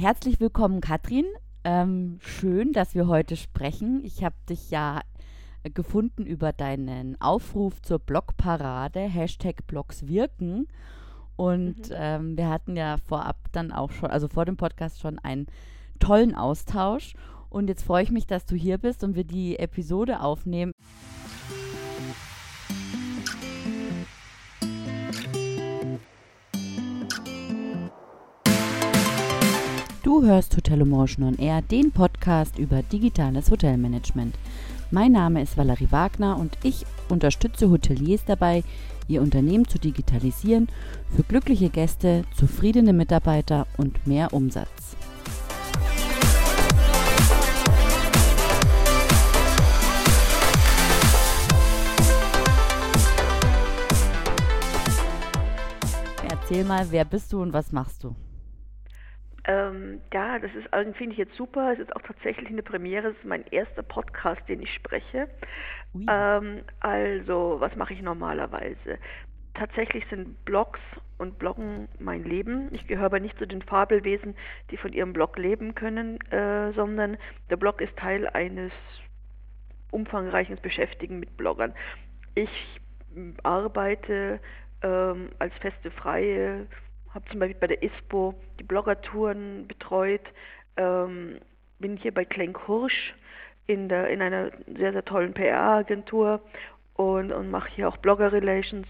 Herzlich willkommen, Katrin. Ähm, schön, dass wir heute sprechen. Ich habe dich ja gefunden über deinen Aufruf zur Blogparade, Hashtag Blogs wirken. Und mhm. ähm, wir hatten ja vorab dann auch schon, also vor dem Podcast schon einen tollen Austausch. Und jetzt freue ich mich, dass du hier bist und wir die Episode aufnehmen. Du hörst Hotel Emotion on Air, den Podcast über digitales Hotelmanagement. Mein Name ist Valerie Wagner und ich unterstütze Hoteliers dabei, ihr Unternehmen zu digitalisieren für glückliche Gäste, zufriedene Mitarbeiter und mehr Umsatz. Erzähl mal, wer bist du und was machst du? Ähm, ja, das ist finde ich jetzt super. Es ist auch tatsächlich eine Premiere. Es ist mein erster Podcast, den ich spreche. Ähm, also, was mache ich normalerweise? Tatsächlich sind Blogs und Bloggen mein Leben. Ich gehöre aber nicht zu den Fabelwesen, die von ihrem Blog leben können, äh, sondern der Blog ist Teil eines umfangreichen Beschäftigen mit Bloggern. Ich arbeite ähm, als feste Freie habe zum Beispiel bei der ISPO die Bloggertouren betreut, ähm, bin hier bei Klenk Hirsch in, der, in einer sehr, sehr tollen PR-Agentur und, und mache hier auch Blogger-Relations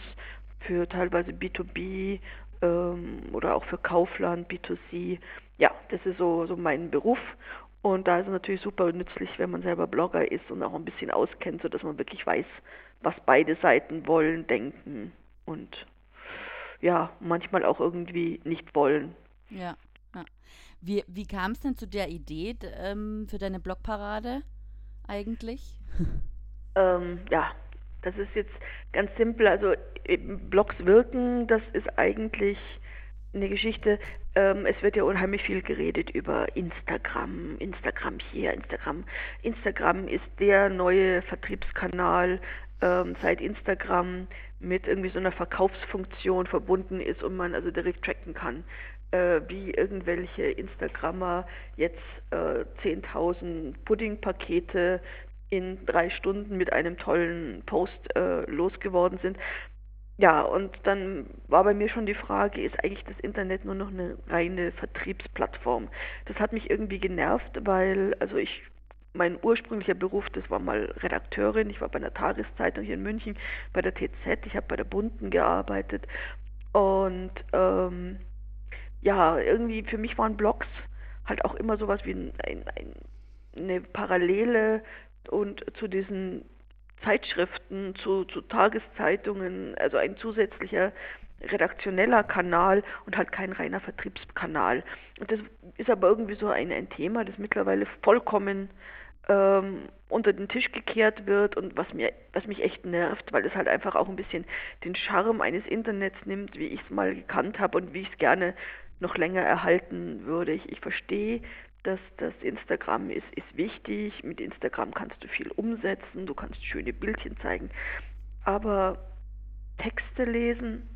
für teilweise B2B ähm, oder auch für Kaufland, B2C. Ja, das ist so, so mein Beruf und da ist es natürlich super nützlich, wenn man selber Blogger ist und auch ein bisschen auskennt, sodass man wirklich weiß, was beide Seiten wollen, denken und ja, manchmal auch irgendwie nicht wollen. Ja. ja. Wie, wie kam es denn zu der Idee ähm, für deine Blogparade eigentlich? Ähm, ja, das ist jetzt ganz simpel. Also Blogs wirken, das ist eigentlich eine Geschichte. Ähm, es wird ja unheimlich viel geredet über Instagram, Instagram hier, Instagram. Instagram ist der neue Vertriebskanal ähm, seit Instagram mit irgendwie so einer Verkaufsfunktion verbunden ist und man also direkt tracken kann, äh, wie irgendwelche Instagrammer jetzt äh, 10.000 Puddingpakete in drei Stunden mit einem tollen Post äh, losgeworden sind. Ja, und dann war bei mir schon die Frage, ist eigentlich das Internet nur noch eine reine Vertriebsplattform? Das hat mich irgendwie genervt, weil, also ich mein ursprünglicher Beruf, das war mal Redakteurin. Ich war bei einer Tageszeitung hier in München, bei der TZ. Ich habe bei der Bunten gearbeitet. Und ähm, ja, irgendwie für mich waren Blogs halt auch immer sowas wie ein, ein, ein, eine Parallele und zu diesen Zeitschriften, zu, zu Tageszeitungen, also ein zusätzlicher redaktioneller Kanal und halt kein reiner Vertriebskanal. Und das ist aber irgendwie so ein, ein Thema, das mittlerweile vollkommen ähm, unter den Tisch gekehrt wird und was mir, was mich echt nervt, weil es halt einfach auch ein bisschen den Charme eines Internets nimmt, wie ich es mal gekannt habe und wie ich es gerne noch länger erhalten würde. Ich, ich verstehe, dass das Instagram ist, ist wichtig. Mit Instagram kannst du viel umsetzen, du kannst schöne Bildchen zeigen. Aber Texte lesen,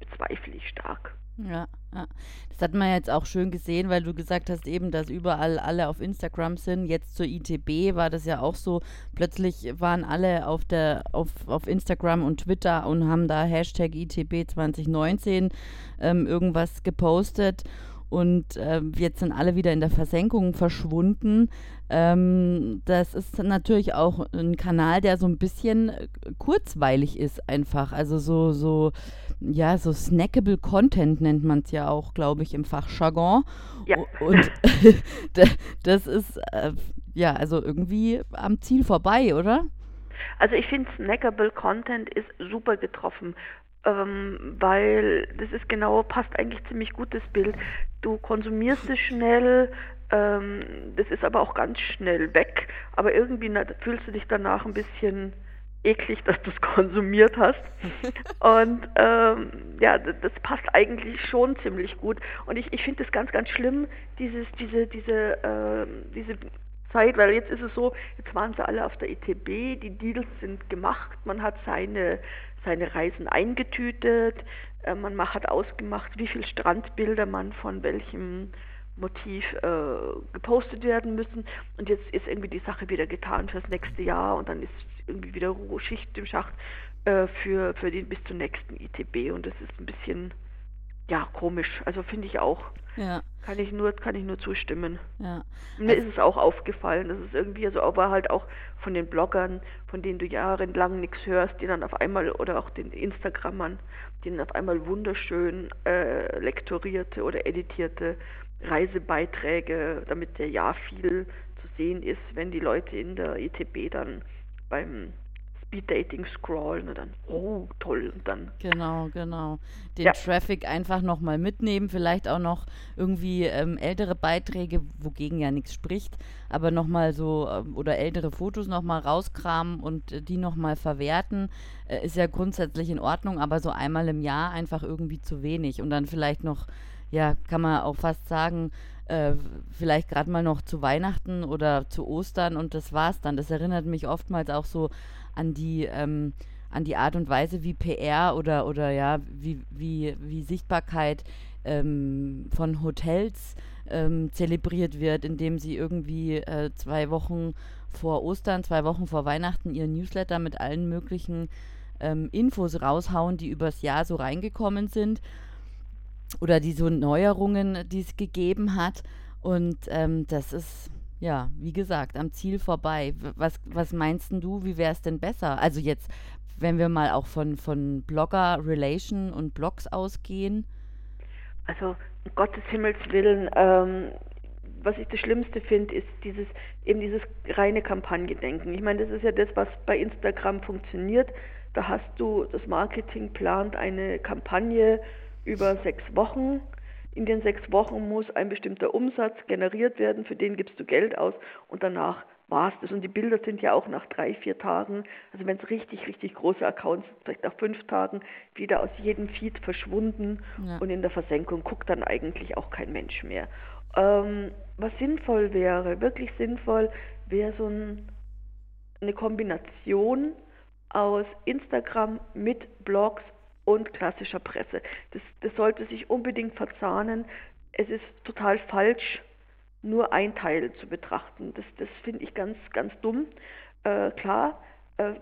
bezweifle ich stark. Ja, ja, das hat man jetzt auch schön gesehen, weil du gesagt hast eben, dass überall alle auf Instagram sind. Jetzt zur ITB war das ja auch so. Plötzlich waren alle auf der auf, auf Instagram und Twitter und haben da Hashtag ITB 2019 ähm, irgendwas gepostet und äh, jetzt sind alle wieder in der Versenkung verschwunden. Ähm, das ist natürlich auch ein Kanal, der so ein bisschen äh, kurzweilig ist einfach. Also so, so, ja, so snackable Content nennt man es ja auch, glaube ich, im Fachjargon. Ja. Und das ist, äh, ja, also irgendwie am Ziel vorbei, oder? Also ich finde, snackable Content ist super getroffen ähm, weil das ist genau, passt eigentlich ziemlich gut das Bild. Du konsumierst es schnell, ähm, das ist aber auch ganz schnell weg, aber irgendwie na, fühlst du dich danach ein bisschen eklig, dass du es konsumiert hast. Und ähm, ja, das, passt eigentlich schon ziemlich gut. Und ich, ich finde es ganz, ganz schlimm, dieses, diese, diese, äh, diese Zeit, weil jetzt ist es so, jetzt waren sie alle auf der ETB, die Deals sind gemacht, man hat seine seine Reisen eingetütet. Äh, man hat ausgemacht, wie viele Strandbilder man von welchem Motiv äh, gepostet werden müssen. Und jetzt ist irgendwie die Sache wieder getan fürs nächste Jahr und dann ist irgendwie wieder Schicht im Schacht äh, für, für den bis zum nächsten ITB. Und das ist ein bisschen, ja, komisch. Also finde ich auch. Ja. Kann ich nur, kann ich nur zustimmen. Ja. Mir ist es auch aufgefallen, dass es irgendwie, also aber halt auch von den Bloggern, von denen du jahrelang nichts hörst, die dann auf einmal, oder auch den Instagrammern, die dann auf einmal wunderschön äh, lektorierte oder editierte Reisebeiträge, damit der ja viel zu sehen ist, wenn die Leute in der ITB dann beim Speed-Dating scrollen und dann, oh, toll, und dann. Genau, genau. Den ja. Traffic einfach nochmal mitnehmen, vielleicht auch noch irgendwie ähm, ältere Beiträge, wogegen ja nichts spricht, aber nochmal so, ähm, oder ältere Fotos nochmal rauskramen und äh, die nochmal verwerten, äh, ist ja grundsätzlich in Ordnung, aber so einmal im Jahr einfach irgendwie zu wenig und dann vielleicht noch, ja, kann man auch fast sagen, äh, vielleicht gerade mal noch zu Weihnachten oder zu Ostern und das war's dann. Das erinnert mich oftmals auch so an die, ähm, an die Art und Weise, wie PR oder, oder ja, wie, wie, wie Sichtbarkeit ähm, von Hotels ähm, zelebriert wird, indem sie irgendwie äh, zwei Wochen vor Ostern, zwei Wochen vor Weihnachten ihren Newsletter mit allen möglichen ähm, Infos raushauen, die übers Jahr so reingekommen sind oder die so Neuerungen, die es gegeben hat. Und ähm, das ist ja, wie gesagt, am Ziel vorbei. Was, was meinst du, wie wäre es denn besser? Also jetzt, wenn wir mal auch von, von Blogger-Relation und Blogs ausgehen. Also, um Gottes Himmels Willen, ähm, was ich das Schlimmste finde, ist dieses, eben dieses reine Kampagnendenken. Ich meine, das ist ja das, was bei Instagram funktioniert. Da hast du, das Marketing plant eine Kampagne über sechs Wochen in den sechs Wochen muss ein bestimmter Umsatz generiert werden, für den gibst du Geld aus und danach war es das. Und die Bilder sind ja auch nach drei, vier Tagen, also wenn es richtig, richtig große Accounts sind, vielleicht nach fünf Tagen, wieder aus jedem Feed verschwunden ja. und in der Versenkung guckt dann eigentlich auch kein Mensch mehr. Ähm, was sinnvoll wäre, wirklich sinnvoll, wäre so ein, eine Kombination aus Instagram mit Blogs und klassischer Presse. Das, das sollte sich unbedingt verzahnen. Es ist total falsch, nur ein Teil zu betrachten. Das, das finde ich ganz, ganz dumm. Äh, klar, äh,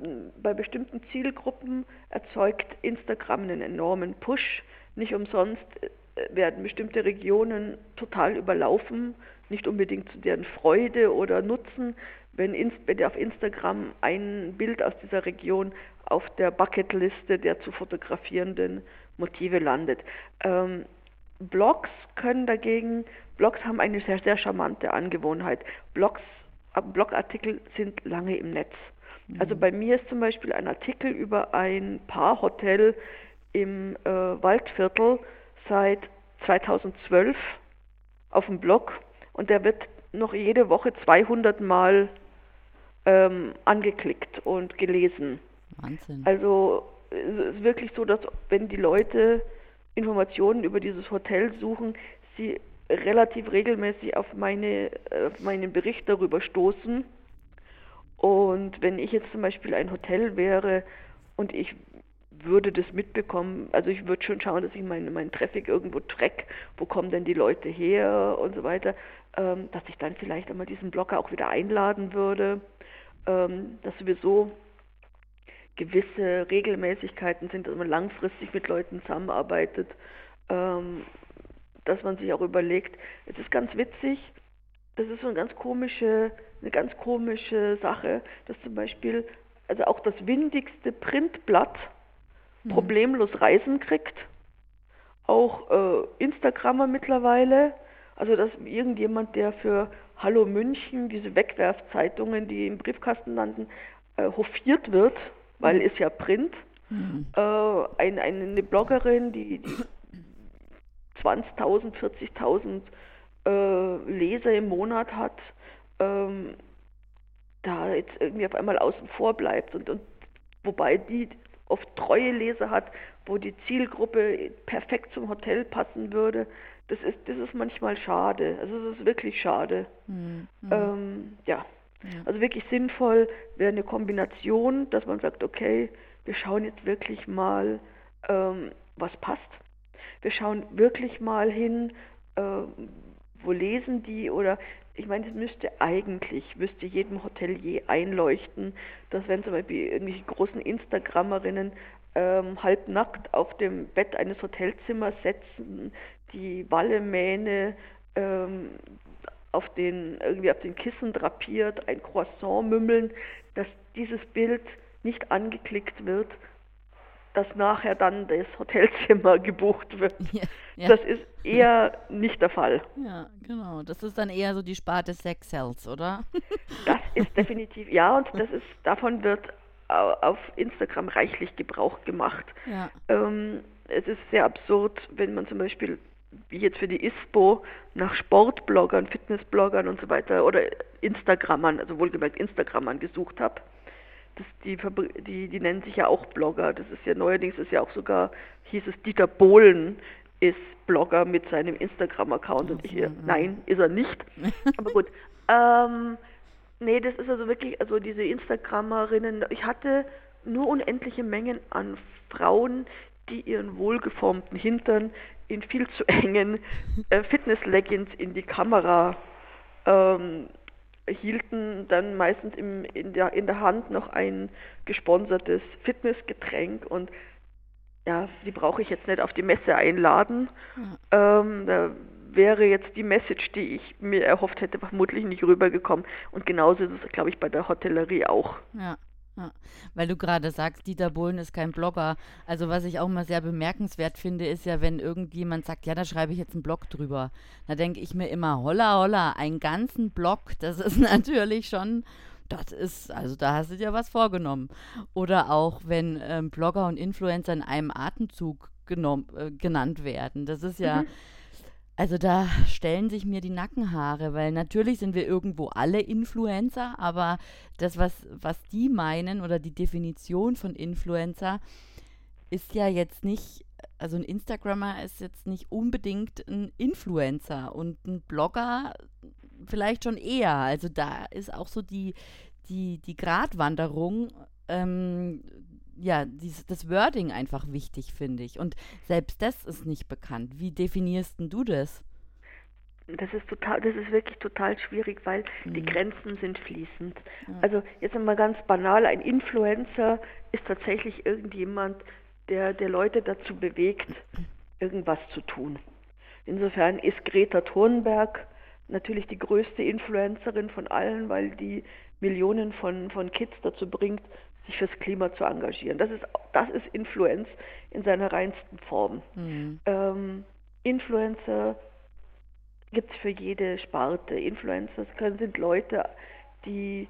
bei bestimmten Zielgruppen erzeugt Instagram einen enormen Push. Nicht umsonst äh, werden bestimmte Regionen total überlaufen, nicht unbedingt zu deren Freude oder Nutzen, wenn, wenn auf Instagram ein Bild aus dieser Region auf der Bucketliste der zu fotografierenden Motive landet. Ähm, Blogs können dagegen, Blogs haben eine sehr, sehr charmante Angewohnheit. Blogs, Blogartikel sind lange im Netz. Mhm. Also bei mir ist zum Beispiel ein Artikel über ein Paarhotel im äh, Waldviertel seit 2012 auf dem Blog und der wird noch jede Woche 200 Mal ähm, angeklickt und gelesen. Wahnsinn. Also es ist wirklich so, dass wenn die Leute Informationen über dieses Hotel suchen, sie relativ regelmäßig auf, meine, auf meinen Bericht darüber stoßen. Und wenn ich jetzt zum Beispiel ein Hotel wäre und ich würde das mitbekommen, also ich würde schon schauen, dass ich meinen mein Traffic irgendwo track, wo kommen denn die Leute her und so weiter, ähm, dass ich dann vielleicht einmal diesen Blogger auch wieder einladen würde, ähm, dass sowieso gewisse Regelmäßigkeiten sind, dass man langfristig mit Leuten zusammenarbeitet, ähm, dass man sich auch überlegt, es ist ganz witzig, das ist so eine ganz komische, eine ganz komische Sache, dass zum Beispiel also auch das windigste Printblatt mhm. problemlos Reisen kriegt, auch äh, Instagrammer mittlerweile, also dass irgendjemand, der für Hallo München, diese Wegwerfzeitungen, die im Briefkasten landen, äh, hofiert wird, weil es ja Print. Mhm. Äh, ein, eine Bloggerin, die, die 20.000, 40.000 äh, Leser im Monat hat, ähm, da jetzt irgendwie auf einmal außen vor bleibt. Und, und wobei die oft treue Leser hat, wo die Zielgruppe perfekt zum Hotel passen würde. Das ist, das ist manchmal schade. Also es ist wirklich schade. Mhm. Ähm, ja. Also wirklich sinnvoll wäre eine Kombination, dass man sagt, okay, wir schauen jetzt wirklich mal, ähm, was passt. Wir schauen wirklich mal hin, äh, wo lesen die oder ich meine, es müsste eigentlich, müsste jedem Hotelier einleuchten, dass wenn zum Beispiel irgendwelche großen Instagrammerinnen ähm, halbnackt auf dem Bett eines Hotelzimmers setzen, die Wallemähne ähm, auf den, irgendwie auf den Kissen drapiert, ein Croissant mümmeln, dass dieses Bild nicht angeklickt wird, dass nachher dann das Hotelzimmer gebucht wird. Ja, ja. Das ist eher nicht der Fall. Ja, genau. Das ist dann eher so die Sparte Sex Cells, oder? Das ist definitiv, ja, und das ist, davon wird auf Instagram reichlich Gebrauch gemacht. Ja. Ähm, es ist sehr absurd, wenn man zum Beispiel wie jetzt für die ISPO nach Sportbloggern, Fitnessbloggern und so weiter oder Instagrammern, also wohlgemerkt Instagrammern gesucht habe. Das, die, die, die nennen sich ja auch Blogger. Das ist ja neuerdings ist ja auch sogar, hieß es, Dieter Bohlen ist Blogger mit seinem Instagram-Account und ich, mhm. nein, ist er nicht. Aber gut. Ähm, nee, das ist also wirklich, also diese Instagrammerinnen, ich hatte nur unendliche Mengen an Frauen, die ihren wohlgeformten Hintern in viel zu engen äh, Fitness-Leggings in die Kamera ähm, hielten, dann meistens im, in, der, in der Hand noch ein gesponsertes Fitnessgetränk und ja, die brauche ich jetzt nicht auf die Messe einladen. Ja. Ähm, da wäre jetzt die Message, die ich mir erhofft hätte, vermutlich nicht rübergekommen. Und genauso ist es, glaube ich, bei der Hotellerie auch. Ja. Ja, weil du gerade sagst, Dieter Bohlen ist kein Blogger. Also was ich auch mal sehr bemerkenswert finde, ist ja, wenn irgendjemand sagt, ja, da schreibe ich jetzt einen Blog drüber. Da denke ich mir immer, holla, holla, einen ganzen Blog, das ist natürlich schon, das ist, also da hast du dir was vorgenommen. Oder auch, wenn ähm, Blogger und Influencer in einem Atemzug genommen, äh, genannt werden. Das ist ja... Mhm also da stellen sich mir die Nackenhaare, weil natürlich sind wir irgendwo alle Influencer, aber das, was, was die meinen oder die Definition von Influencer, ist ja jetzt nicht, also ein Instagrammer ist jetzt nicht unbedingt ein Influencer und ein Blogger vielleicht schon eher. Also da ist auch so die, die, die Gratwanderung ähm, ja, dies, das Wording einfach wichtig, finde ich. Und selbst das ist nicht bekannt. Wie definierst du das? Das ist total, das ist wirklich total schwierig, weil mhm. die Grenzen sind fließend. Ja. Also jetzt einmal ganz banal, ein Influencer ist tatsächlich irgendjemand, der, der Leute dazu bewegt, irgendwas zu tun. Insofern ist Greta Thunberg natürlich die größte Influencerin von allen, weil die Millionen von, von Kids dazu bringt, sich fürs Klima zu engagieren. Das ist, das ist Influenz in seiner reinsten Form. Mhm. Ähm, Influencer gibt es für jede Sparte. Influencer können, sind Leute, die,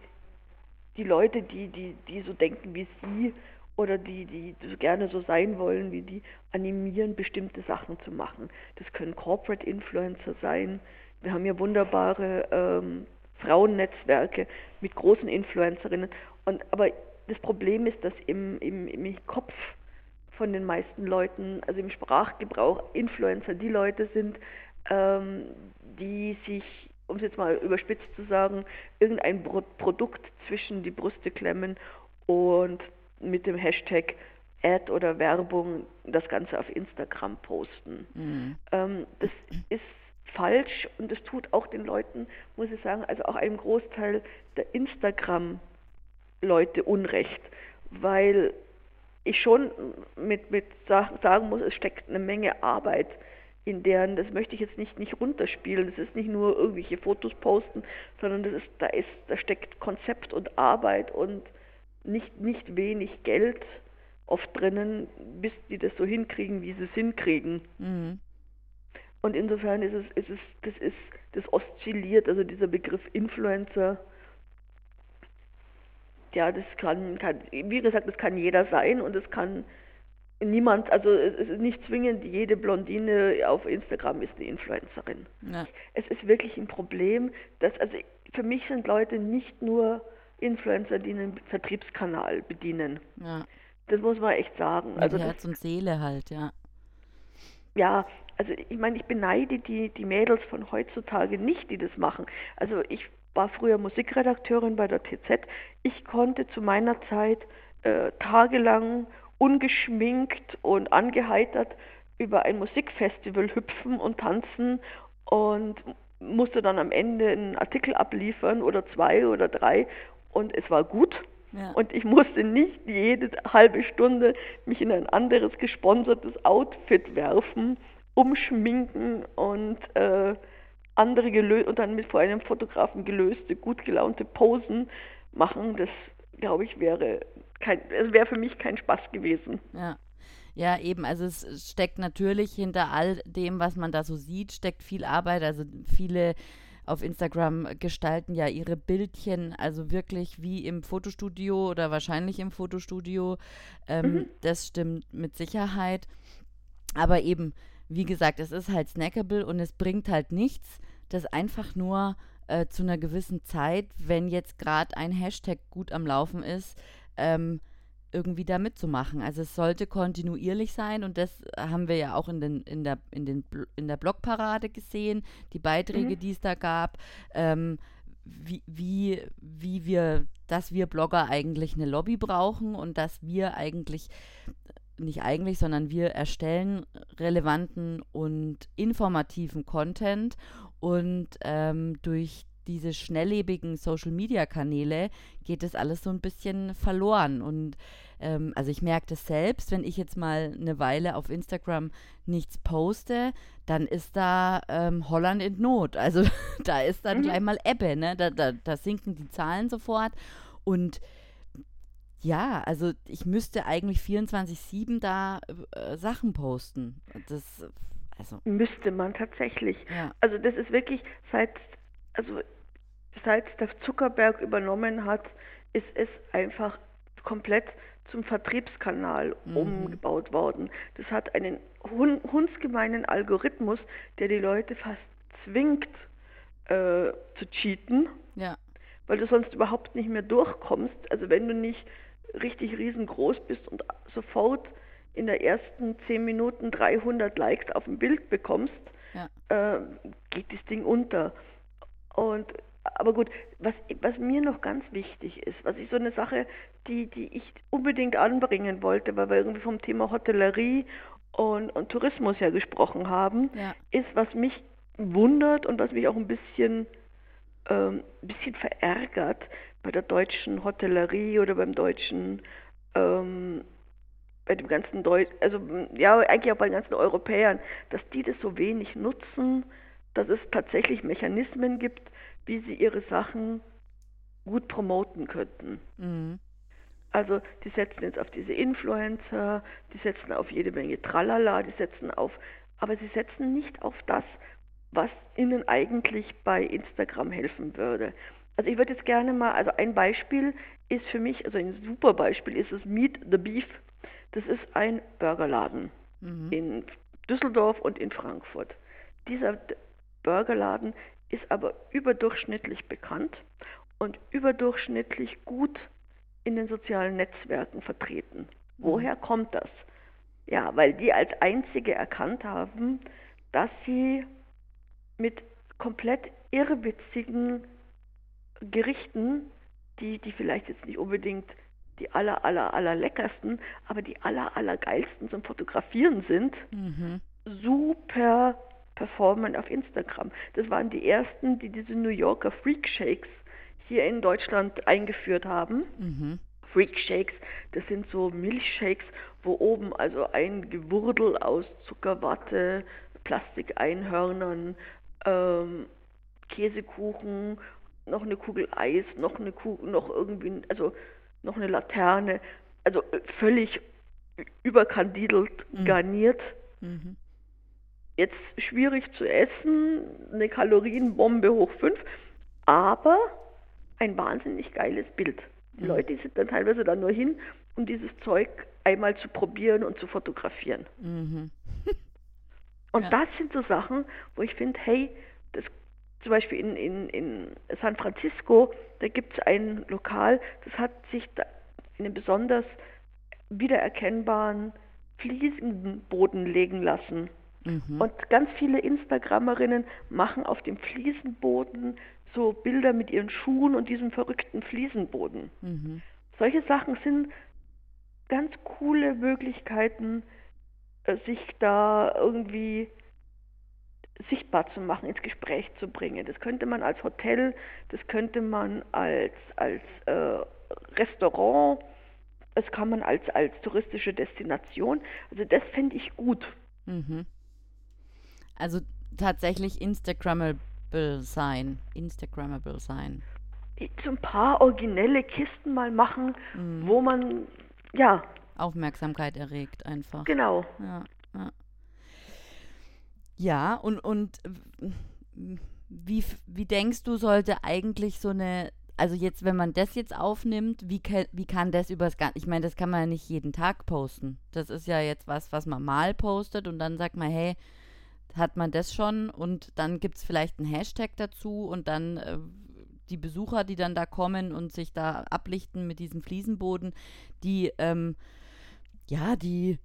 die Leute, die, die, die so denken wie sie oder die, die so gerne so sein wollen wie die, animieren, bestimmte Sachen zu machen. Das können Corporate Influencer sein. Wir haben hier wunderbare ähm, Frauennetzwerke mit großen Influencerinnen. Und, aber das Problem ist, dass im, im, im Kopf von den meisten Leuten, also im Sprachgebrauch, Influencer die Leute sind, ähm, die sich, um es jetzt mal überspitzt zu sagen, irgendein Pro Produkt zwischen die Brüste klemmen und mit dem Hashtag Ad oder Werbung das Ganze auf Instagram posten. Mhm. Ähm, das ist falsch und es tut auch den Leuten, muss ich sagen, also auch einem Großteil der Instagram- Leute Unrecht, weil ich schon mit, mit sagen muss, es steckt eine Menge Arbeit in deren, das möchte ich jetzt nicht, nicht runterspielen, das ist nicht nur irgendwelche Fotos posten, sondern das ist, da ist, da steckt Konzept und Arbeit und nicht, nicht wenig Geld oft drinnen, bis die das so hinkriegen, wie sie es hinkriegen. Mhm. Und insofern ist es, ist es, das ist, das oszilliert, also dieser Begriff Influencer ja, das kann, kann, wie gesagt, das kann jeder sein und es kann niemand, also es ist nicht zwingend, jede Blondine auf Instagram ist eine Influencerin. Ja. Es ist wirklich ein Problem, dass, also für mich sind Leute nicht nur Influencer, die einen Vertriebskanal bedienen. Ja. Das muss man echt sagen. Mit also Herz und Seele halt, ja. Ja, also ich meine, ich beneide die, die Mädels von heutzutage nicht, die das machen. Also ich war früher Musikredakteurin bei der TZ. Ich konnte zu meiner Zeit äh, tagelang ungeschminkt und angeheitert über ein Musikfestival hüpfen und tanzen und musste dann am Ende einen Artikel abliefern oder zwei oder drei und es war gut. Ja. Und ich musste nicht jede halbe Stunde mich in ein anderes gesponsertes Outfit werfen, umschminken und äh, andere gelöst und dann mit vor einem Fotografen gelöste, gut gelaunte Posen machen. Das glaube ich wäre kein, es wäre für mich kein Spaß gewesen. Ja. Ja, eben. Also es steckt natürlich hinter all dem, was man da so sieht, steckt viel Arbeit. Also viele auf Instagram gestalten ja ihre Bildchen, also wirklich wie im Fotostudio oder wahrscheinlich im Fotostudio. Ähm, mhm. Das stimmt mit Sicherheit. Aber eben, wie gesagt, es ist halt snackable und es bringt halt nichts, das einfach nur äh, zu einer gewissen Zeit, wenn jetzt gerade ein Hashtag gut am Laufen ist, ähm, irgendwie da mitzumachen. Also es sollte kontinuierlich sein und das haben wir ja auch in, den, in, der, in, den, in der Blogparade gesehen, die Beiträge, mhm. die es da gab, ähm, wie, wie, wie wir, dass wir Blogger eigentlich eine Lobby brauchen und dass wir eigentlich, nicht eigentlich, sondern wir erstellen relevanten und informativen Content und ähm, durch diese schnelllebigen Social-Media-Kanäle geht das alles so ein bisschen verloren. Und ähm, also ich merke das selbst, wenn ich jetzt mal eine Weile auf Instagram nichts poste, dann ist da ähm, Holland in Not. Also da ist dann mhm. gleich mal Ebbe, ne? Da, da, da sinken die Zahlen sofort. Und ja, also ich müsste eigentlich 24-7 da äh, Sachen posten. Das also. Müsste man tatsächlich. Ja. Also das ist wirklich seit also seit der Zuckerberg übernommen hat, ist es einfach komplett zum Vertriebskanal mhm. umgebaut worden. Das hat einen hundsgemeinen Algorithmus, der die Leute fast zwingt äh, zu cheaten, ja. weil du sonst überhaupt nicht mehr durchkommst. Also wenn du nicht richtig riesengroß bist und sofort in der ersten 10 Minuten 300 Likes auf dem Bild bekommst, ja. äh, geht das Ding unter. Und aber gut, was, was mir noch ganz wichtig ist, was ich so eine Sache, die, die ich unbedingt anbringen wollte, weil wir irgendwie vom Thema Hotellerie und, und Tourismus ja gesprochen haben, ja. ist, was mich wundert und was mich auch ein bisschen, ein bisschen verärgert bei der deutschen Hotellerie oder beim deutschen, ähm, bei dem ganzen Deutsch, also ja, eigentlich auch bei den ganzen Europäern, dass die das so wenig nutzen, dass es tatsächlich Mechanismen gibt, wie sie ihre Sachen gut promoten könnten. Mhm. Also die setzen jetzt auf diese Influencer, die setzen auf jede Menge Tralala, die setzen auf, aber sie setzen nicht auf das, was ihnen eigentlich bei Instagram helfen würde. Also ich würde jetzt gerne mal, also ein Beispiel ist für mich, also ein super Beispiel ist es Meet the Beef. Das ist ein Burgerladen mhm. in Düsseldorf und in Frankfurt. Dieser Burgerladen ist aber überdurchschnittlich bekannt und überdurchschnittlich gut in den sozialen Netzwerken vertreten. Mhm. Woher kommt das? Ja, weil die als einzige erkannt haben, dass sie mit komplett irrwitzigen Gerichten, die, die vielleicht jetzt nicht unbedingt die aller, aller, aller leckersten, aber die aller, aller geilsten zum Fotografieren sind, mhm. super performen auf Instagram. Das waren die ersten, die diese New Yorker Freak Shakes hier in Deutschland eingeführt haben. Mhm. Freak Shakes, das sind so Milchshakes, wo oben also ein Gewurdel aus Zuckerwatte, Plastikeinhörnern, ähm, Käsekuchen, noch eine Kugel Eis, noch eine Kugel, noch irgendwie, also noch eine Laterne, also äh, völlig überkandidelt mhm. garniert. Mhm jetzt schwierig zu essen, eine Kalorienbombe hoch 5, aber ein wahnsinnig geiles Bild. Die mhm. Leute sind dann teilweise da nur hin, um dieses Zeug einmal zu probieren und zu fotografieren. Und ja. das sind so Sachen, wo ich finde, hey, das zum Beispiel in, in, in San Francisco, da gibt es ein Lokal, das hat sich da einen besonders wiedererkennbaren Fliesenboden legen lassen. Mhm. Und ganz viele Instagrammerinnen machen auf dem Fliesenboden so Bilder mit ihren Schuhen und diesem verrückten Fliesenboden. Mhm. Solche Sachen sind ganz coole Möglichkeiten, sich da irgendwie sichtbar zu machen, ins Gespräch zu bringen. Das könnte man als Hotel, das könnte man als, als äh, Restaurant, das kann man als, als touristische Destination. Also das fände ich gut. Mhm. Also tatsächlich Instagrammable sein. Instagrammable sein. So ein paar originelle Kisten mal machen, mhm. wo man, ja. Aufmerksamkeit erregt einfach. Genau. Ja, ja. ja und, und wie, wie denkst du, sollte eigentlich so eine also jetzt, wenn man das jetzt aufnimmt, wie, kann, wie kann das übers Ganze, ich meine, das kann man ja nicht jeden Tag posten. Das ist ja jetzt was, was man mal postet und dann sagt man, hey, hat man das schon und dann gibt es vielleicht einen Hashtag dazu und dann äh, die Besucher, die dann da kommen und sich da ablichten mit diesem Fliesenboden, die, ähm, ja, die,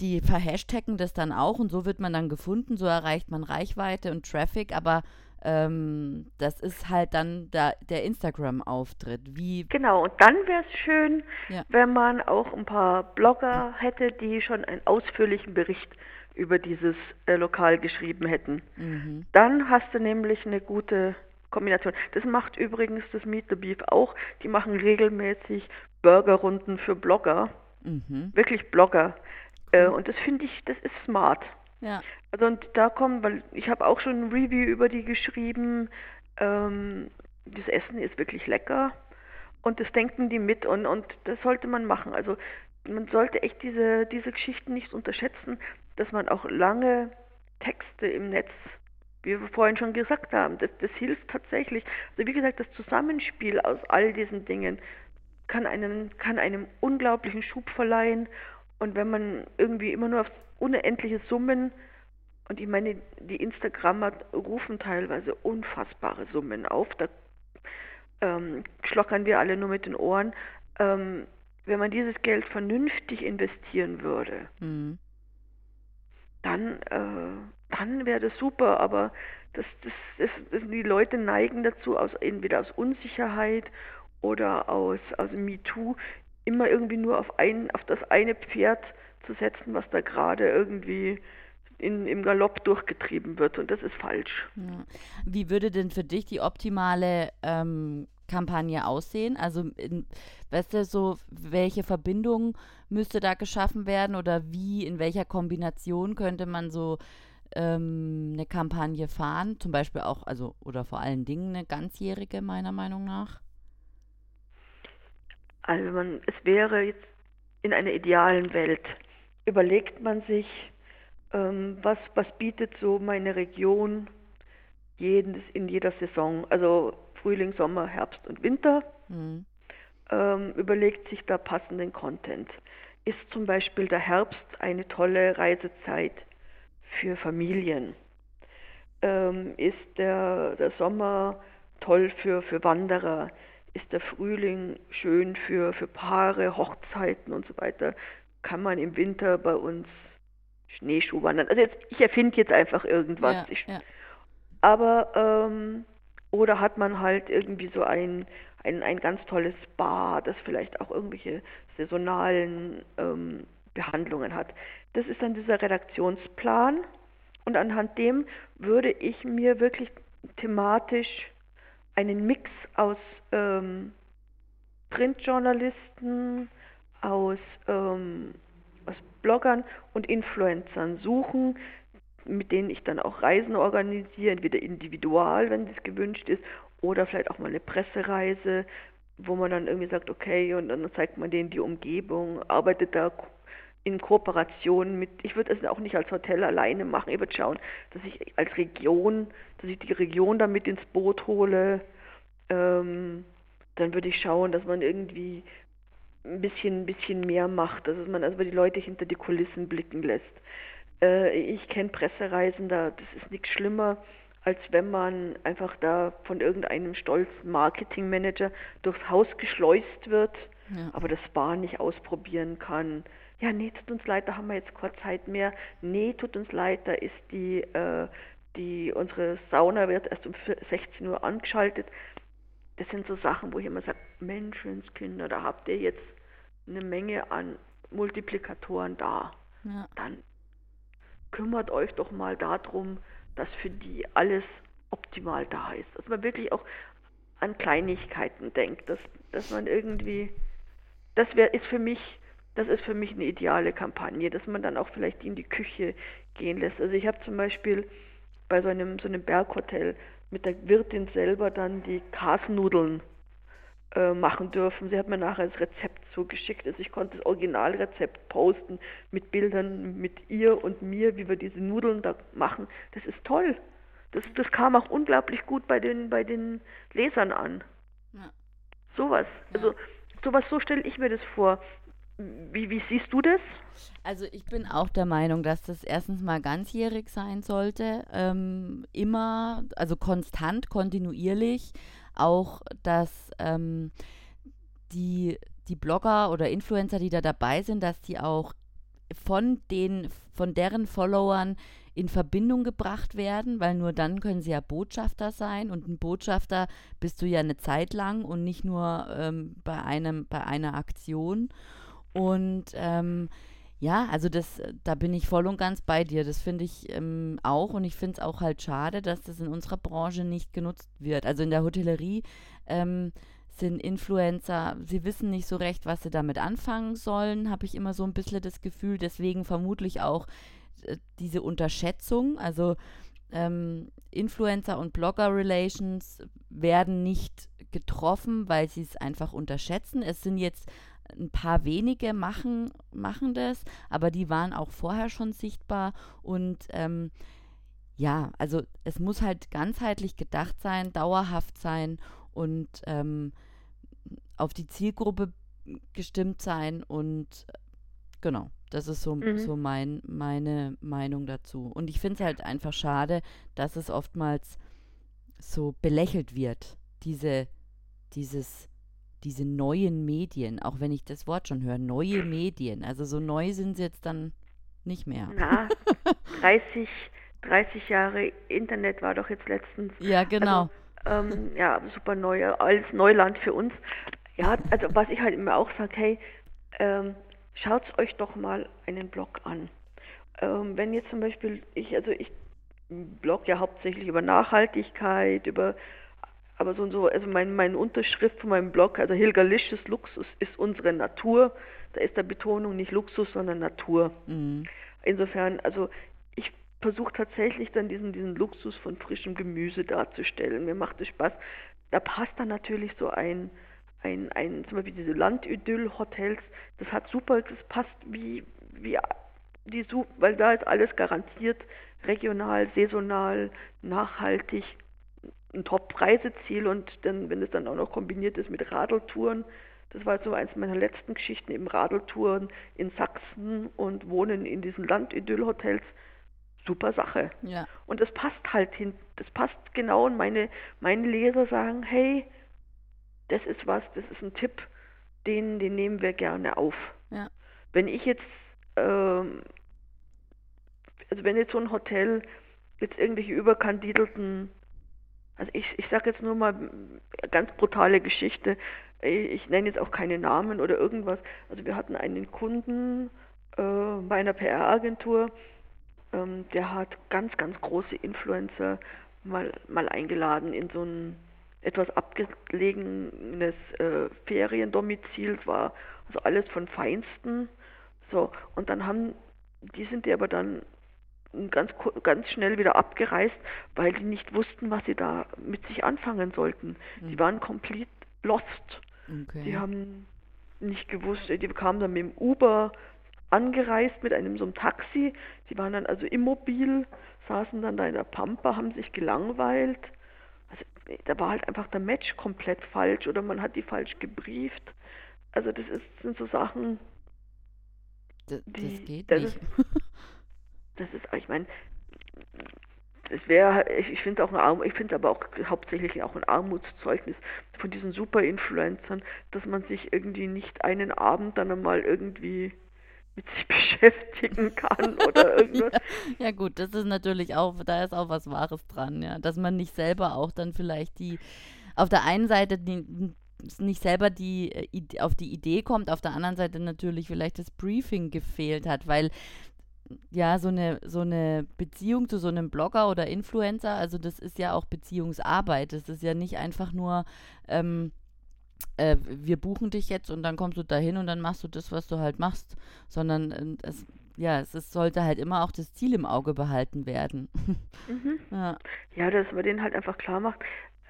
die verhashtaggen das dann auch und so wird man dann gefunden, so erreicht man Reichweite und Traffic, aber ähm, das ist halt dann da, der Instagram-Auftritt. Wie genau, und dann wäre es schön, ja. wenn man auch ein paar Blogger hätte, die schon einen ausführlichen Bericht über dieses äh, Lokal geschrieben hätten. Mhm. Dann hast du nämlich eine gute Kombination. Das macht übrigens das Meet the Beef auch. Die machen regelmäßig Burgerrunden für Blogger. Mhm. Wirklich Blogger. Äh, und das finde ich, das ist smart. Ja. Also und da kommen, weil ich habe auch schon ein Review über die geschrieben. Ähm, das Essen ist wirklich lecker und das denken die mit und, und das sollte man machen. Also man sollte echt diese, diese Geschichten nicht unterschätzen, dass man auch lange Texte im Netz, wie wir vorhin schon gesagt haben, das, das hilft tatsächlich. Also wie gesagt, das Zusammenspiel aus all diesen Dingen kann einen, kann einem unglaublichen Schub verleihen. Und wenn man irgendwie immer nur auf unendliche Summen. Und ich meine, die Instagrammer rufen teilweise unfassbare Summen auf. Da ähm, schlockern wir alle nur mit den Ohren. Ähm, wenn man dieses Geld vernünftig investieren würde, mhm. Dann, äh, dann wäre das super. Aber das, das, das, das, die Leute neigen dazu, aus, entweder aus Unsicherheit oder aus, aus MeToo, immer irgendwie nur auf, ein, auf das eine Pferd zu setzen, was da gerade irgendwie in, im Galopp durchgetrieben wird. Und das ist falsch. Wie würde denn für dich die optimale ähm, Kampagne aussehen? Also, in, weißt du, so, welche Verbindung müsste da geschaffen werden oder wie, in welcher Kombination könnte man so ähm, eine Kampagne fahren? Zum Beispiel auch, also, oder vor allen Dingen eine ganzjährige, meiner Meinung nach? Also, man, es wäre jetzt in einer idealen Welt überlegt man sich, ähm, was, was bietet so meine Region jedes, in jeder Saison, also Frühling, Sommer, Herbst und Winter, mhm. ähm, überlegt sich da passenden Content. Ist zum Beispiel der Herbst eine tolle Reisezeit für Familien? Ähm, ist der, der Sommer toll für, für Wanderer? Ist der Frühling schön für, für Paare, Hochzeiten und so weiter? kann man im Winter bei uns Schneeschuh wandern. Also jetzt, ich erfinde jetzt einfach irgendwas. Ja, ich, ja. Aber, ähm, oder hat man halt irgendwie so ein, ein, ein ganz tolles Spa, das vielleicht auch irgendwelche saisonalen ähm, Behandlungen hat. Das ist dann dieser Redaktionsplan und anhand dem würde ich mir wirklich thematisch einen Mix aus ähm, Printjournalisten, aus, ähm, aus Bloggern und Influencern suchen, mit denen ich dann auch Reisen organisiere, entweder individual, wenn das gewünscht ist, oder vielleicht auch mal eine Pressereise, wo man dann irgendwie sagt, okay, und dann zeigt man denen die Umgebung, arbeitet da in Kooperation mit, ich würde es auch nicht als Hotel alleine machen, ich würde schauen, dass ich als Region, dass ich die Region da mit ins Boot hole, ähm, dann würde ich schauen, dass man irgendwie ein bisschen, ein bisschen mehr macht, dass man also die Leute hinter die Kulissen blicken lässt. Äh, ich kenne Pressereisen, da, das ist nichts schlimmer, als wenn man einfach da von irgendeinem stolzen Marketingmanager durchs Haus geschleust wird, ja. aber das Bar nicht ausprobieren kann. Ja, nee, tut uns leid, da haben wir jetzt keine Zeit mehr. Nee, tut uns leid, da ist die, äh, die, unsere Sauna wird erst um 16 Uhr angeschaltet. Das sind so Sachen, wo ich immer sage, Menschenskinder, da habt ihr jetzt eine Menge an Multiplikatoren da. Ja. Dann kümmert euch doch mal darum, dass für die alles optimal da ist. Dass man wirklich auch an Kleinigkeiten denkt, dass, dass man irgendwie, das wäre, ist für mich, das ist für mich eine ideale Kampagne, dass man dann auch vielleicht in die Küche gehen lässt. Also ich habe zum Beispiel bei so einem, so einem Berghotel mit der Wirtin selber dann die Kasnudeln äh, machen dürfen. Sie hat mir nachher das Rezept zugeschickt. Also ich konnte das Originalrezept posten mit Bildern mit ihr und mir, wie wir diese Nudeln da machen. Das ist toll. Das, das kam auch unglaublich gut bei den, bei den Lesern an. Ja. Sowas. Ja. Also sowas, so stelle ich mir das vor. Wie, wie siehst du das? Also ich bin auch der Meinung, dass das erstens mal ganzjährig sein sollte. Ähm, immer, also konstant, kontinuierlich. Auch, dass ähm, die, die Blogger oder Influencer, die da dabei sind, dass die auch von den, von deren Followern in Verbindung gebracht werden, weil nur dann können sie ja Botschafter sein und ein Botschafter bist du ja eine Zeit lang und nicht nur ähm, bei einem, bei einer Aktion. Und ähm, ja, also das, da bin ich voll und ganz bei dir. Das finde ich ähm, auch und ich finde es auch halt schade, dass das in unserer Branche nicht genutzt wird. Also in der Hotellerie ähm, sind Influencer, sie wissen nicht so recht, was sie damit anfangen sollen, habe ich immer so ein bisschen das Gefühl. Deswegen vermutlich auch äh, diese Unterschätzung, also ähm, Influencer und Blogger-Relations werden nicht getroffen, weil sie es einfach unterschätzen. Es sind jetzt ein paar wenige machen, machen das, aber die waren auch vorher schon sichtbar und ähm, ja, also es muss halt ganzheitlich gedacht sein, dauerhaft sein und ähm, auf die Zielgruppe gestimmt sein und genau. Das ist so, mhm. so mein, meine Meinung dazu. Und ich finde es halt einfach schade, dass es oftmals so belächelt wird, diese, dieses, diese neuen Medien, auch wenn ich das Wort schon höre, neue Medien. Also so neu sind sie jetzt dann nicht mehr. Na, 30, 30 Jahre Internet war doch jetzt letztens. Ja, genau. Also, ähm, ja, super neu, alles Neuland für uns. Ja, also was ich halt immer auch sage, hey, ähm, schaut euch doch mal einen Blog an. Ähm, wenn jetzt zum Beispiel, ich, also ich blog ja hauptsächlich über Nachhaltigkeit, über aber so und so, also mein, meine Unterschrift von meinem Blog, also Hilgerlisches Luxus ist unsere Natur. Da ist der Betonung nicht Luxus, sondern Natur. Mhm. Insofern, also ich versuche tatsächlich dann diesen, diesen Luxus von frischem Gemüse darzustellen. Mir macht es Spaß. Da passt dann natürlich so ein, ein, ein zum Beispiel diese Landidyll-Hotels, das hat super, das passt wie, wie die, weil da ist alles garantiert regional, saisonal, nachhaltig, ein Top-Reiseziel und dann, wenn es dann auch noch kombiniert ist mit Radeltouren, das war so eins meiner letzten Geschichten, eben Radeltouren in Sachsen und Wohnen in diesen Landidyll-Hotels, super Sache. Ja. Und das passt halt hin, das passt genau und meine, meine Leser sagen, hey, das ist was, das ist ein Tipp, den, den nehmen wir gerne auf. Ja. Wenn ich jetzt, ähm, also wenn jetzt so ein Hotel jetzt irgendwelche überkandidelten, also ich, ich sage jetzt nur mal ganz brutale Geschichte, ich nenne jetzt auch keine Namen oder irgendwas. Also wir hatten einen Kunden äh, bei einer PR-Agentur, ähm, der hat ganz, ganz große Influencer mal, mal eingeladen in so ein etwas abgelegenes äh, Feriendomizil. Es war also alles von Feinsten. So, und dann haben, die sind die aber dann ganz, ganz schnell wieder abgereist, weil die nicht wussten, was sie da mit sich anfangen sollten. Mhm. Die waren komplett lost. Okay. Die haben nicht gewusst, die kamen dann mit dem Uber angereist mit einem so einem Taxi. Die waren dann also immobil, saßen dann da in der Pampa, haben sich gelangweilt da war halt einfach der Match komplett falsch oder man hat die falsch gebrieft. Also das ist, sind so Sachen, D die, das geht das nicht. Ist, das ist, ich meine, das wäre, ich, ich finde auch ein Arm, ich finde aber auch hauptsächlich auch ein Armutszeugnis von diesen Super-Influencern, dass man sich irgendwie nicht einen Abend dann einmal irgendwie mit sich beschäftigen kann oder irgendwas. ja, ja, gut, das ist natürlich auch, da ist auch was Wahres dran, ja. Dass man nicht selber auch dann vielleicht die, auf der einen Seite die, nicht selber die, äh, auf die Idee kommt, auf der anderen Seite natürlich vielleicht das Briefing gefehlt hat, weil ja, so eine, so eine Beziehung zu so einem Blogger oder Influencer, also das ist ja auch Beziehungsarbeit. Das ist ja nicht einfach nur, ähm, äh, wir buchen dich jetzt und dann kommst du dahin und dann machst du das, was du halt machst, sondern äh, es, ja, es ist, sollte halt immer auch das Ziel im Auge behalten werden. Mhm. ja. ja, dass man denen halt einfach klar macht,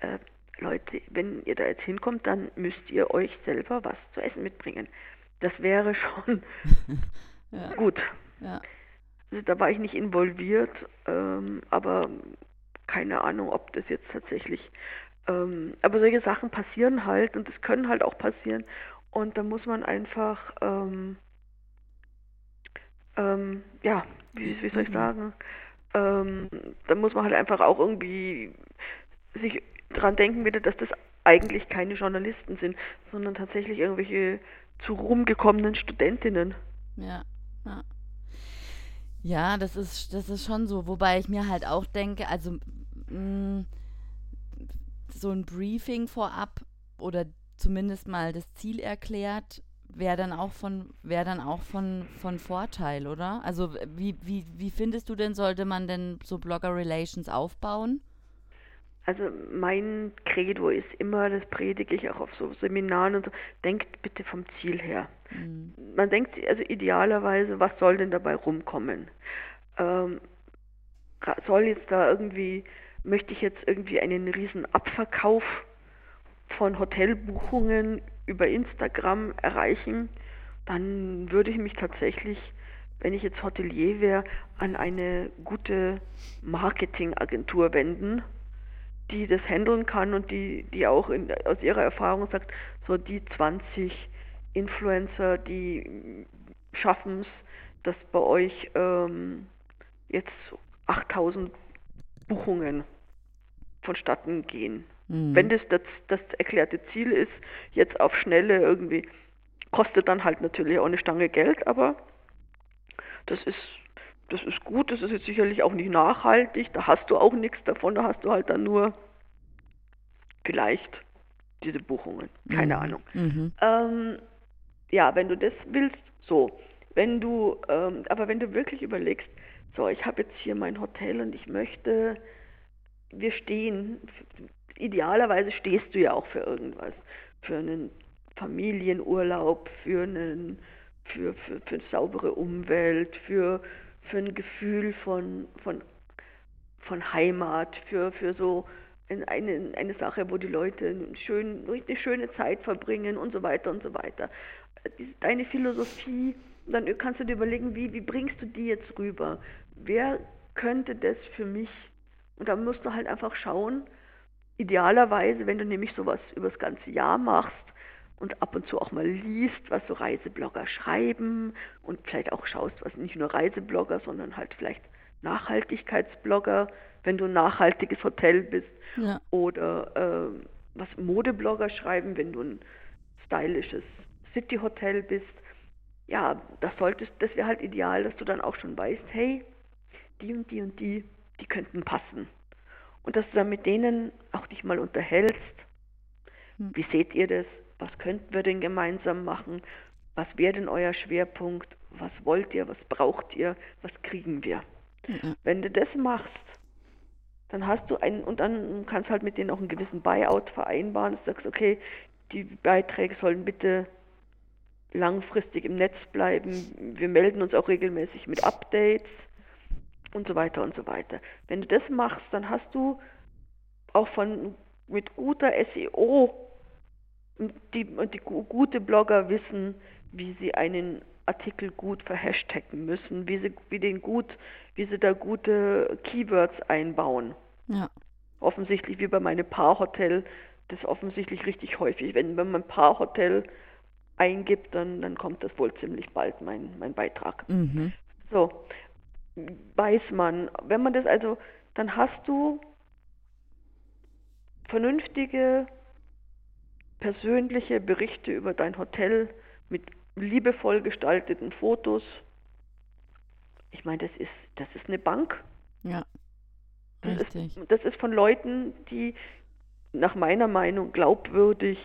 äh, Leute, wenn ihr da jetzt hinkommt, dann müsst ihr euch selber was zu essen mitbringen. Das wäre schon gut. Ja. Also da war ich nicht involviert, ähm, aber keine Ahnung, ob das jetzt tatsächlich. Ähm, aber solche Sachen passieren halt und es können halt auch passieren. Und da muss man einfach, ähm, ähm ja, wie, wie, soll ich mhm. sagen, ähm, da muss man halt einfach auch irgendwie sich dran denken wieder, dass das eigentlich keine Journalisten sind, sondern tatsächlich irgendwelche zu Ruhm gekommenen Studentinnen. Ja, ja. Ja, das ist, das ist schon so. Wobei ich mir halt auch denke, also mh, mm, so ein Briefing vorab oder zumindest mal das Ziel erklärt, wäre dann auch von wäre dann auch von, von Vorteil, oder? Also wie, wie, wie findest du denn, sollte man denn so Blogger Relations aufbauen? Also mein Credo ist immer, das predige ich auch auf so Seminaren und so, denkt bitte vom Ziel her. Mhm. Man denkt also idealerweise, was soll denn dabei rumkommen? Ähm, soll jetzt da irgendwie, möchte ich jetzt irgendwie einen riesen Abverkauf von Hotelbuchungen über Instagram erreichen, dann würde ich mich tatsächlich, wenn ich jetzt Hotelier wäre, an eine gute Marketingagentur wenden die das handeln kann und die, die auch in, aus ihrer Erfahrung sagt, so die 20 Influencer, die schaffen es, dass bei euch ähm, jetzt 8000 Buchungen vonstatten gehen. Mhm. Wenn das, das das erklärte Ziel ist, jetzt auf Schnelle irgendwie, kostet dann halt natürlich auch eine Stange Geld, aber das ist das ist gut, das ist jetzt sicherlich auch nicht nachhaltig, da hast du auch nichts davon, da hast du halt dann nur vielleicht diese Buchungen, keine mhm. Ahnung. Mhm. Ähm, ja, wenn du das willst, so. Wenn du, ähm, aber wenn du wirklich überlegst, so, ich habe jetzt hier mein Hotel und ich möchte, wir stehen, idealerweise stehst du ja auch für irgendwas, für einen Familienurlaub, für einen, für, für, für eine saubere Umwelt, für für ein Gefühl von, von, von Heimat, für, für so eine, eine Sache, wo die Leute eine, schön, eine schöne Zeit verbringen und so weiter und so weiter. Deine Philosophie, dann kannst du dir überlegen, wie, wie bringst du die jetzt rüber? Wer könnte das für mich? Und dann musst du halt einfach schauen, idealerweise, wenn du nämlich sowas über das ganze Jahr machst, und ab und zu auch mal liest, was so Reiseblogger schreiben und vielleicht auch schaust, was nicht nur Reiseblogger, sondern halt vielleicht Nachhaltigkeitsblogger, wenn du ein nachhaltiges Hotel bist ja. oder äh, was Modeblogger schreiben, wenn du ein stylisches City-Hotel bist. Ja, das solltest, das wäre halt ideal, dass du dann auch schon weißt, hey, die und die und die, die könnten passen. Und dass du dann mit denen auch dich mal unterhältst. Hm. Wie seht ihr das? Was könnten wir denn gemeinsam machen, was wäre denn euer Schwerpunkt, was wollt ihr, was braucht ihr, was kriegen wir. Mhm. Wenn du das machst, dann hast du einen, und dann kannst halt mit denen auch einen gewissen Buyout vereinbaren, du sagst, okay, die Beiträge sollen bitte langfristig im Netz bleiben, wir melden uns auch regelmäßig mit Updates und so weiter und so weiter. Wenn du das machst, dann hast du auch von mit guter SEO und die, und die gute Blogger wissen, wie sie einen Artikel gut verhashtaggen müssen, wie sie, wie den gut, wie sie da gute Keywords einbauen. Ja. Offensichtlich wie bei meinem Paarhotel, das ist offensichtlich richtig häufig. Wenn, wenn man Paarhotel eingibt, dann, dann kommt das wohl ziemlich bald, mein, mein Beitrag. Mhm. So, weiß man, wenn man das also, dann hast du vernünftige persönliche Berichte über dein Hotel mit liebevoll gestalteten Fotos. Ich meine, das ist, das ist eine Bank. Ja. Das richtig. Ist, das ist von Leuten, die nach meiner Meinung glaubwürdig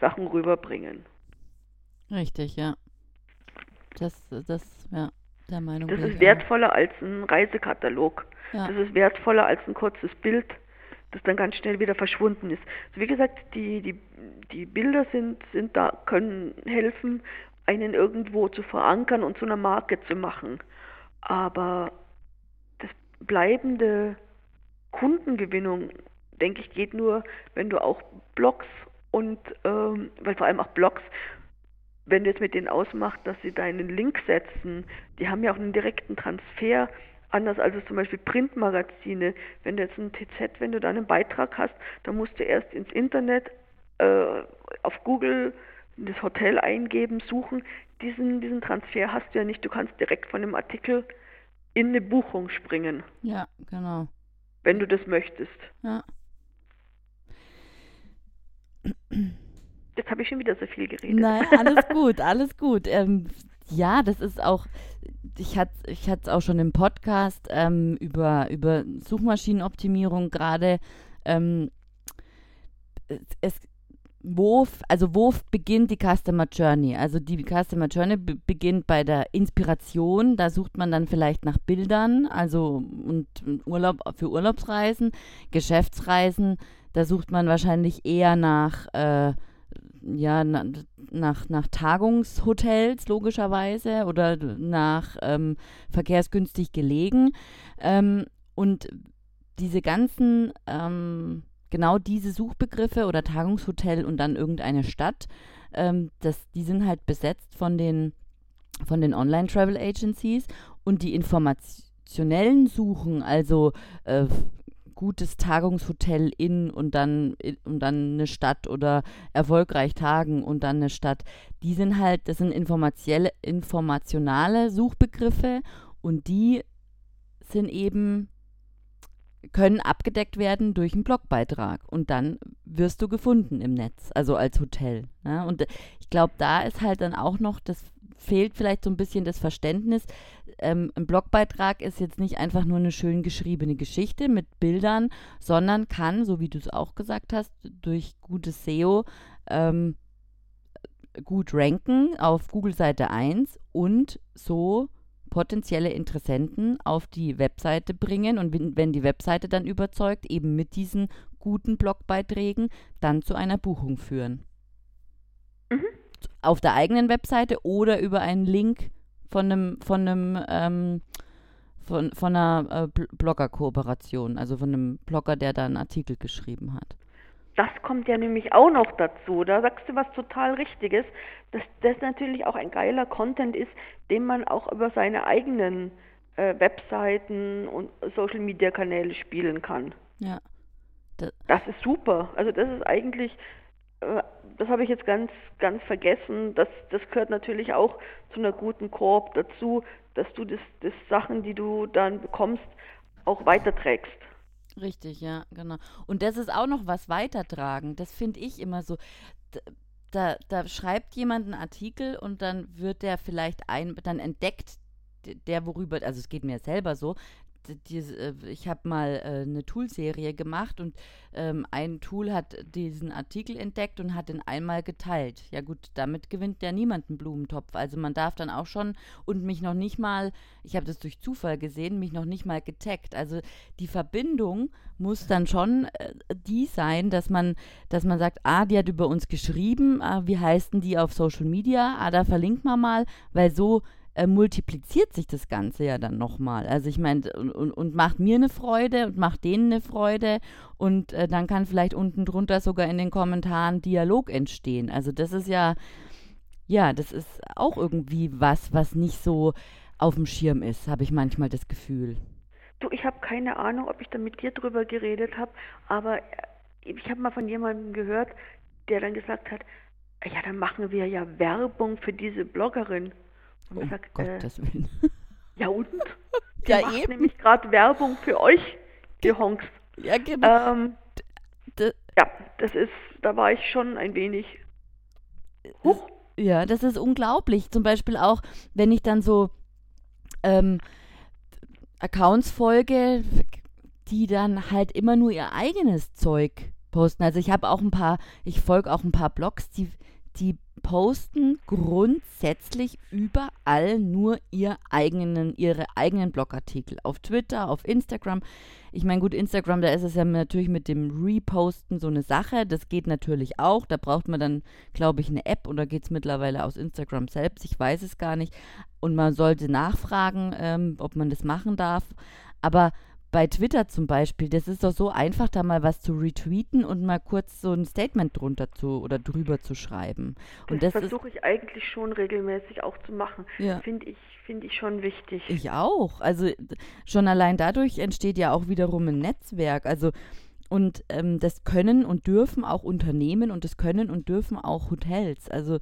Sachen rüberbringen. Richtig, ja. Das, das, ja. der Meinung. Das ist wertvoller als ein Reisekatalog. Ja. Das ist wertvoller als ein kurzes Bild, das dann ganz schnell wieder verschwunden ist. Also wie gesagt, die, die, die Bilder sind, sind da, können helfen, einen irgendwo zu verankern und zu einer Marke zu machen. Aber das bleibende Kundengewinnung, denke ich, geht nur, wenn du auch Blogs und, ähm, weil vor allem auch Blogs, wenn du jetzt mit denen ausmachst, dass sie deinen Link setzen, die haben ja auch einen direkten Transfer, anders als es zum Beispiel Printmagazine. Wenn du jetzt ein TZ, wenn du da einen Beitrag hast, dann musst du erst ins Internet, äh, auf Google das Hotel eingeben, suchen. Diesen, diesen Transfer hast du ja nicht. Du kannst direkt von dem Artikel in eine Buchung springen, ja, genau. wenn du das möchtest. Ja. Jetzt habe ich schon wieder so viel geredet. Naja, alles gut, alles gut. Ähm, ja, das ist auch, ich hatte ich es auch schon im Podcast ähm, über, über Suchmaschinenoptimierung gerade. Ähm, wo, also wo beginnt die Customer Journey? Also die Customer Journey be beginnt bei der Inspiration. Da sucht man dann vielleicht nach Bildern, also und Urlaub für Urlaubsreisen, Geschäftsreisen. Da sucht man wahrscheinlich eher nach äh, ja, na, nach, nach Tagungshotels logischerweise oder nach ähm, verkehrsgünstig gelegen. Ähm, und diese ganzen, ähm, genau diese Suchbegriffe oder Tagungshotel und dann irgendeine Stadt, ähm, das, die sind halt besetzt von den, von den Online-Travel-Agencies und die informationellen Suchen, also äh, gutes Tagungshotel in und dann und dann eine Stadt oder erfolgreich tagen und dann eine Stadt. Die sind halt, das sind informationelle, informationale Suchbegriffe und die sind eben können abgedeckt werden durch einen Blogbeitrag und dann wirst du gefunden im Netz, also als Hotel. Ja? Und ich glaube, da ist halt dann auch noch, das fehlt vielleicht so ein bisschen das Verständnis. Ähm, ein Blogbeitrag ist jetzt nicht einfach nur eine schön geschriebene Geschichte mit Bildern, sondern kann, so wie du es auch gesagt hast, durch gutes SEO ähm, gut ranken auf Google Seite 1 und so potenzielle Interessenten auf die Webseite bringen und wenn, wenn die Webseite dann überzeugt, eben mit diesen guten Blogbeiträgen dann zu einer Buchung führen. Mhm. Auf der eigenen Webseite oder über einen Link von einem, von einem, ähm, von, von einer äh, Bl- Blogger-Kooperation, also von einem Blogger, der da einen Artikel geschrieben hat. Das kommt ja nämlich auch noch dazu. Da sagst du was total Richtiges, dass das natürlich auch ein geiler Content ist, den man auch über seine eigenen äh, Webseiten und Social-Media-Kanäle spielen kann. Ja. Das ist super. Also das ist eigentlich, das habe ich jetzt ganz, ganz vergessen. Das, das gehört natürlich auch zu einer guten Koop dazu, dass du das, das Sachen, die du dann bekommst, auch weiterträgst. Richtig, ja, genau. Und das ist auch noch was weitertragen. Das finde ich immer so. Da, da schreibt jemand einen Artikel und dann wird der vielleicht ein, dann entdeckt der worüber, also es geht mir selber so. Diese, äh, ich habe mal äh, eine Toolserie gemacht und ähm, ein Tool hat diesen Artikel entdeckt und hat ihn einmal geteilt. Ja gut, damit gewinnt ja niemand einen Blumentopf. Also man darf dann auch schon und mich noch nicht mal, ich habe das durch Zufall gesehen, mich noch nicht mal getaggt. Also die Verbindung muss dann schon äh, die sein, dass man, dass man sagt, ah, die hat über uns geschrieben, ah, wie heißt denn die auf Social Media? Ah, da verlinkt man mal, weil so äh, multipliziert sich das Ganze ja dann nochmal. Also ich meine, und, und, und macht mir eine Freude und macht denen eine Freude und äh, dann kann vielleicht unten drunter sogar in den Kommentaren Dialog entstehen. Also das ist ja, ja, das ist auch irgendwie was, was nicht so auf dem Schirm ist, habe ich manchmal das Gefühl. Du, ich habe keine Ahnung, ob ich da mit dir drüber geredet habe, aber äh, ich habe mal von jemandem gehört, der dann gesagt hat, "Ah ja, dann machen wir ja Werbung für diese Bloggerin. Und Um sag, äh, Gottes Willen. ja und? Die Ja, macht eben. nämlich gerade Werbung für euch, die Honks. Ja, genau. Ähm, ja, das ist, da war ich schon ein wenig. Huch. Ja, das ist unglaublich. Zum Beispiel auch, wenn ich dann so ähm, Accounts folge, die dann halt immer nur ihr eigenes Zeug posten. Also ich habe auch ein paar, ich folge auch ein paar Blogs, die, die posten grundsätzlich überall nur ihr eigenen, ihre eigenen Blogartikel. Auf Twitter, auf Instagram. Ich meine, gut, Instagram, da ist es ja natürlich mit dem Reposten so eine Sache. Das geht natürlich auch. Da braucht man dann, glaube ich, eine App oder geht es mittlerweile aus Instagram selbst. Ich weiß es gar nicht. Und man sollte nachfragen, ähm, ob man das machen darf. Aber bei Twitter zum Beispiel, das ist doch so einfach, da mal was zu retweeten und mal kurz so ein Statement drunter zu oder drüber zu schreiben. Und das, das versuche ich eigentlich schon regelmäßig auch zu machen. Ja. Finde ich, find ich schon wichtig. Ich auch. Also schon allein dadurch entsteht ja auch wiederum ein Netzwerk. Also und ähm, das können und dürfen auch Unternehmen und das können und dürfen auch Hotels. Also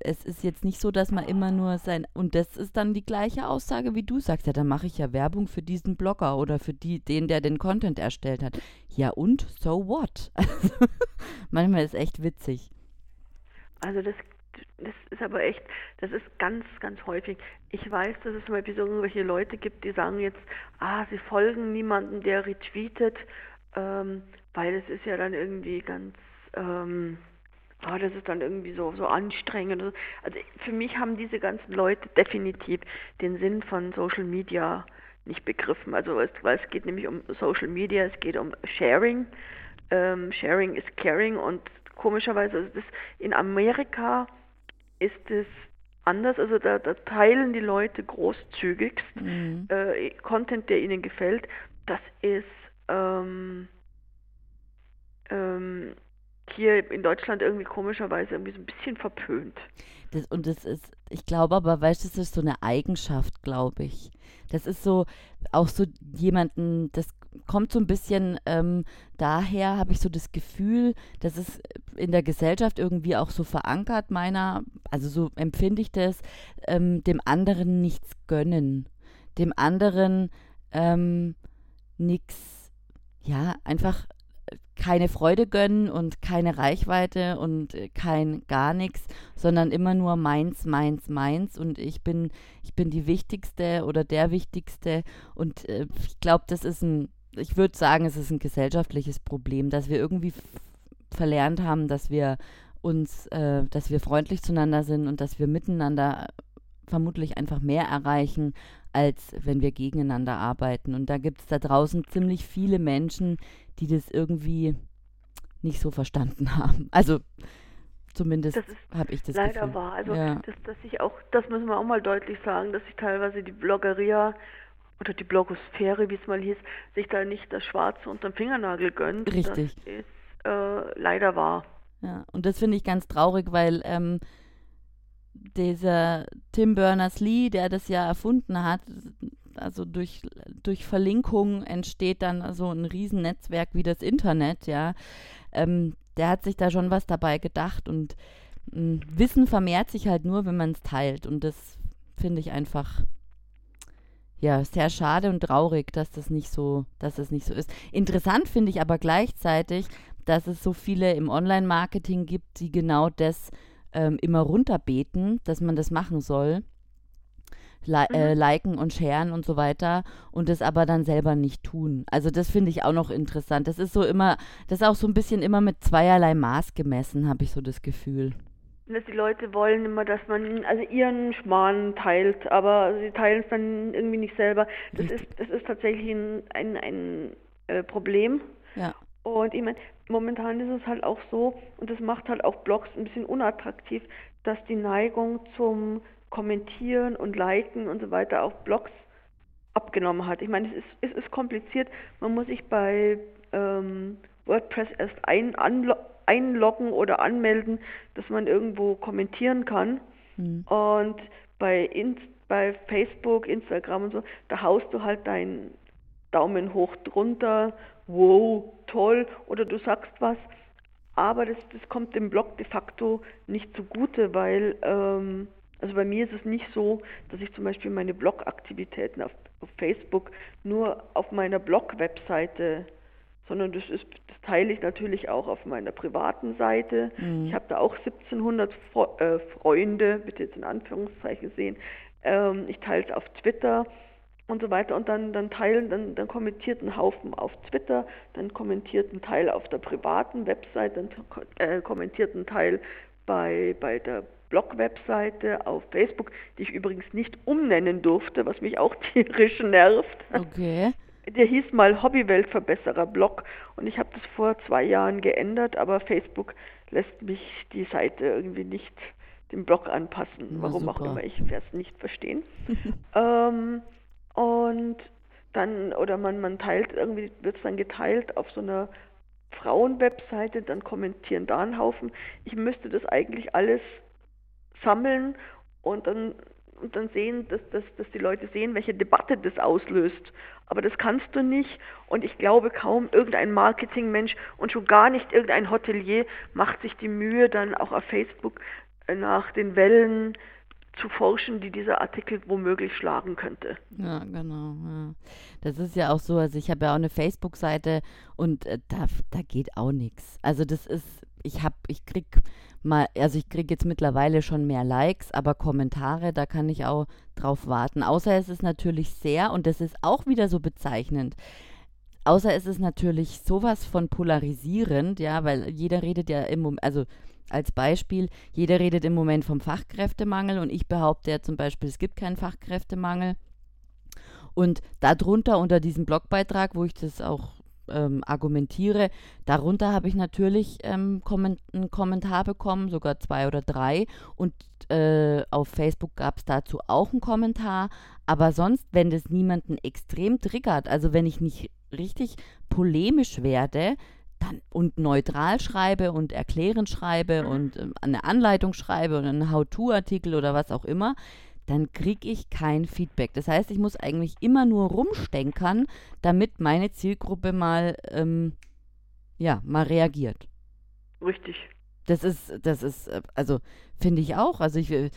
es ist jetzt nicht so, dass man immer nur sein. Und das ist dann die gleiche Aussage, wie du sagst. Ja, dann mache ich ja Werbung für diesen Blogger oder für die, den, der den Content erstellt hat. Ja, und so what? manchmal ist echt witzig. Also das, das ist aber echt, das ist ganz, ganz häufig. Ich weiß, dass es mal so irgendwelche Leute gibt, die sagen jetzt, ah, sie folgen niemandem, der retweetet, ähm, weil es ist ja dann irgendwie ganz. Ähm, oh, das ist dann irgendwie so, so anstrengend. Also für mich haben diese ganzen Leute definitiv den Sinn von Social Media nicht begriffen. Also es, weil es geht nämlich um Social Media, es geht um Sharing. Ähm, Sharing is Caring und komischerweise ist es in Amerika ist es anders. Also da, da teilen die Leute großzügig mhm. äh, Content, der ihnen gefällt. Das ist ähm, ähm, hier in Deutschland irgendwie komischerweise irgendwie so ein bisschen verpönt. Das, und das ist, ich glaube aber, weißt du, das ist so eine Eigenschaft, glaube ich. Das ist so, auch so jemanden, das kommt so ein bisschen ähm, daher, habe ich so das Gefühl, dass es in der Gesellschaft irgendwie auch so verankert, meiner, also so empfinde ich das, ähm, dem anderen nichts gönnen. Dem anderen ähm, nichts, ja, einfach keine Freude gönnen und keine Reichweite und äh, kein gar nichts, sondern immer nur meins, meins, meins und ich bin, ich bin die Wichtigste oder der Wichtigste und äh, ich glaube, das ist ein, ich würde sagen, es ist ein gesellschaftliches Problem, dass wir irgendwie verlernt haben, dass wir uns, äh, dass wir freundlich zueinander sind und dass wir miteinander vermutlich einfach mehr erreichen, als wenn wir gegeneinander arbeiten. Und da gibt es da draußen ziemlich viele Menschen, die das irgendwie nicht so verstanden haben. Also zumindest habe ich das leider Gefühl. wahr. Also ja. dass, dass ich auch, das müssen wir auch mal deutlich sagen, dass sich teilweise die Bloggeria oder die Blogosphäre, wie es mal hieß, sich da nicht das Schwarze unterm Fingernagel gönnt. Richtig. Das ist äh, leider wahr. Ja, und das finde ich ganz traurig, weil ähm, dieser Tim Berners-Lee, der das ja erfunden hat, also durch, durch Verlinkung entsteht dann so ein Riesennetzwerk wie das Internet, ja. Ähm, der hat sich da schon was dabei gedacht und äh, Wissen vermehrt sich halt nur, wenn man es teilt. Und das finde ich einfach ja sehr schade und traurig, dass das nicht so, dass das nicht so ist. Interessant finde ich aber gleichzeitig, dass es so viele im Online-Marketing gibt, die genau das ähm, immer runterbeten, dass man das machen soll li äh, mhm. liken und sharen und so weiter und das aber dann selber nicht tun. Also das finde ich auch noch interessant. Das ist so immer, das ist auch so ein bisschen immer mit zweierlei Maß gemessen, habe ich so das Gefühl. Dass die Leute wollen immer, dass man also ihren Schmarrn teilt, aber sie teilen es dann irgendwie nicht selber. Das ist das ist tatsächlich ein, ein, ein äh, Problem. Ja. Und ich meine, momentan ist es halt auch so, und das macht halt auch Blogs ein bisschen unattraktiv, dass die Neigung zum Kommentieren und Liken und so weiter auf Blogs abgenommen hat. Ich meine, es ist, es ist kompliziert. Man muss sich bei ähm, WordPress erst ein, einloggen oder anmelden, dass man irgendwo kommentieren kann. Mhm. Und bei, Inst bei Facebook, Instagram und so, da haust du halt deinen Daumen hoch drunter, wow, toll, oder du sagst was. Aber das, das kommt dem Blog de facto nicht zugute, weil ähm, also bei mir ist es nicht so, dass ich zum Beispiel meine Blogaktivitäten auf, auf Facebook nur auf meiner Blog-Webseite, sondern das, ist, das teile ich natürlich auch auf meiner privaten Seite. Mhm. Ich habe da auch 1700 äh, Freunde, bitte jetzt in Anführungszeichen sehen. Ähm, ich teile es auf Twitter und so weiter und dann, dann teilen, dann, dann kommentiert ein Haufen auf Twitter, dann kommentiert ein Teil auf der privaten Website, dann äh, kommentiert ein Teil bei, bei der Blog-Webseite auf Facebook, die ich übrigens nicht umnennen durfte, was mich auch tierisch nervt. Okay. Der hieß mal Hobbyweltverbesserer Blog und ich habe das vor zwei Jahren geändert, aber Facebook lässt mich die Seite irgendwie nicht dem Blog anpassen. Na, Warum auch super. immer, ich werde es nicht verstehen. ähm, und dann, oder man, man teilt, irgendwie wird es dann geteilt auf so einer Frauenwebseite, dann kommentieren da ein Haufen. Ich müsste das eigentlich alles sammeln und dann und dann sehen, dass, dass, dass die Leute sehen, welche Debatte das auslöst. Aber das kannst du nicht. Und ich glaube kaum irgendein Marketingmensch und schon gar nicht irgendein Hotelier macht sich die Mühe, dann auch auf Facebook äh, nach den Wellen zu forschen, die dieser Artikel womöglich schlagen könnte. Ja, genau. Ja. Das ist ja auch so, also ich habe ja auch eine Facebook-Seite und äh, da, da geht auch nichts. Also das ist, ich habe, ich krieg mal, also ich kriege jetzt mittlerweile schon mehr Likes, aber Kommentare, da kann ich auch drauf warten. Außer es ist natürlich sehr, und das ist auch wieder so bezeichnend, außer es ist natürlich sowas von polarisierend, ja, weil jeder redet ja im Moment, also als Beispiel, jeder redet im Moment vom Fachkräftemangel und ich behaupte ja zum Beispiel, es gibt keinen Fachkräftemangel. Und darunter, unter diesem Blogbeitrag, wo ich das auch ähm, argumentiere, darunter habe ich natürlich ähm, komment einen Kommentar bekommen, sogar zwei oder drei. Und äh, auf Facebook gab es dazu auch einen Kommentar. Aber sonst, wenn das niemanden extrem triggert, also wenn ich nicht richtig polemisch werde, dann und neutral schreibe und erklärend schreibe und ähm, eine Anleitung schreibe und einen How-To-Artikel oder was auch immer, dann kriege ich kein Feedback. Das heißt, ich muss eigentlich immer nur rumstenkern, damit meine Zielgruppe mal, ähm, ja, mal reagiert. Richtig. Das ist, das ist, äh, also finde ich auch, also ich äh,